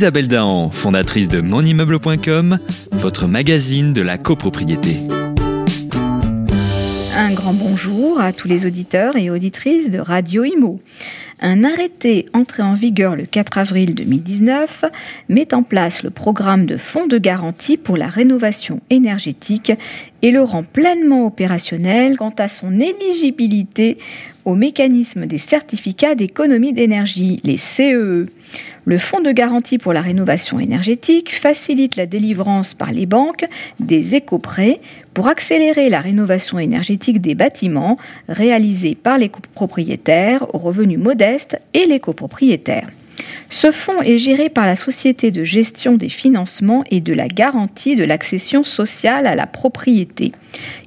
Isabelle Dahan, fondatrice de monimmeuble.com, votre magazine de la copropriété. Un grand bonjour à tous les auditeurs et auditrices de Radio Imo. Un arrêté entré en vigueur le 4 avril 2019 met en place le programme de fonds de garantie pour la rénovation énergétique et le rend pleinement opérationnel quant à son éligibilité au mécanisme des certificats d'économie d'énergie, les CEE. E. Le Fonds de garantie pour la rénovation énergétique facilite la délivrance par les banques des éco-prêts pour accélérer la rénovation énergétique des bâtiments réalisés par les copropriétaires aux revenus modestes et les copropriétaires. Ce fonds est géré par la Société de gestion des financements et de la garantie de l'accession sociale à la propriété.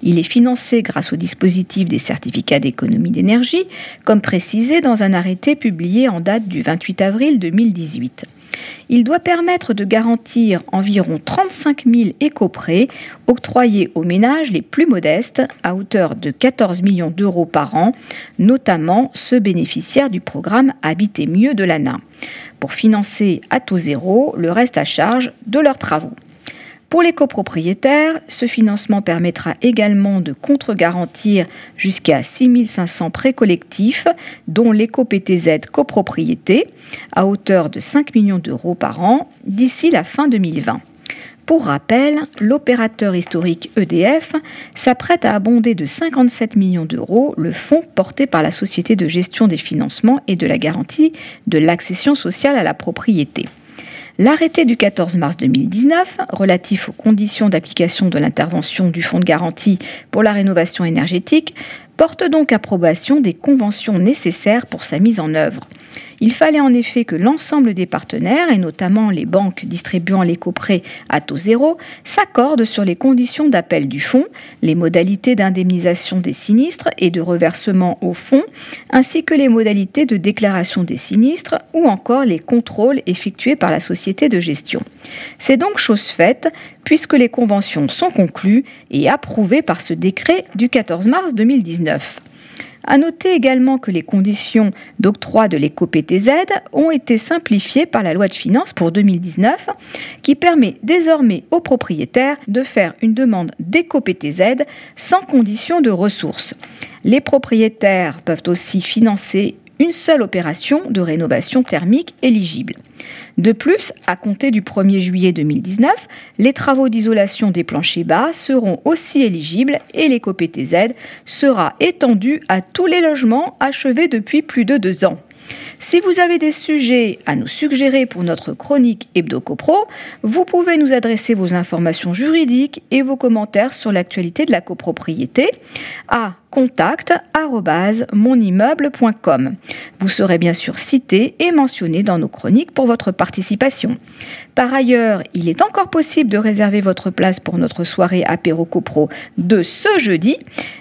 Il est financé grâce au dispositif des certificats d'économie d'énergie, comme précisé dans un arrêté publié en date du 28 avril 2018. Il doit permettre de garantir environ 35 000 éco-prêts octroyés aux ménages les plus modestes à hauteur de 14 millions d'euros par an, notamment ceux bénéficiaires du programme Habiter mieux de l'ANA, pour financer à taux zéro le reste à charge de leurs travaux. Pour les copropriétaires, ce financement permettra également de contre-garantir jusqu'à 6 500 prêts collectifs, dont l'éco-PTZ copropriété, à hauteur de 5 millions d'euros par an d'ici la fin 2020. Pour rappel, l'opérateur historique EDF s'apprête à abonder de 57 millions d'euros le fonds porté par la Société de gestion des financements et de la garantie de l'accession sociale à la propriété. L'arrêté du 14 mars 2019 relatif aux conditions d'application de l'intervention du Fonds de garantie pour la rénovation énergétique porte donc approbation des conventions nécessaires pour sa mise en œuvre. Il fallait en effet que l'ensemble des partenaires, et notamment les banques distribuant les coprêts à taux zéro, s'accordent sur les conditions d'appel du fonds, les modalités d'indemnisation des sinistres et de reversement au fonds, ainsi que les modalités de déclaration des sinistres ou encore les contrôles effectués par la société de gestion. C'est donc chose faite puisque les conventions sont conclues et approuvées par ce décret du 14 mars 2019. À noter également que les conditions d'octroi de l'éco-PTZ ont été simplifiées par la loi de finances pour 2019, qui permet désormais aux propriétaires de faire une demande d'éco-PTZ sans condition de ressources. Les propriétaires peuvent aussi financer une seule opération de rénovation thermique éligible. De plus, à compter du 1er juillet 2019, les travaux d'isolation des planchers bas seront aussi éligibles et l'éco-PTZ sera étendu à tous les logements achevés depuis plus de deux ans. Si vous avez des sujets à nous suggérer pour notre chronique HebdoCopro, vous pouvez nous adresser vos informations juridiques et vos commentaires sur l'actualité de la copropriété contact@monimmeuble.com. Vous serez bien sûr cité et mentionné dans nos chroniques pour votre participation. Par ailleurs, il est encore possible de réserver votre place pour notre soirée apéro copro de ce jeudi,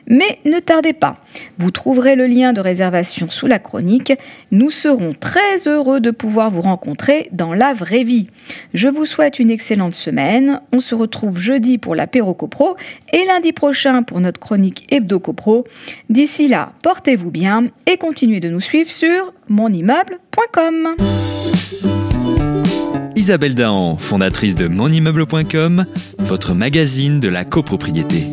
mais ne tardez pas. Vous trouverez le lien de réservation sous la chronique. Nous serons très heureux de pouvoir vous rencontrer dans la vraie vie. Je vous souhaite une excellente semaine. On se retrouve jeudi pour l'apéro copro et lundi prochain pour notre chronique hebdo copro. D'ici là, portez-vous bien et continuez de nous suivre sur monimmeuble.com. Isabelle Dahan, fondatrice de monimmeuble.com, votre magazine de la copropriété.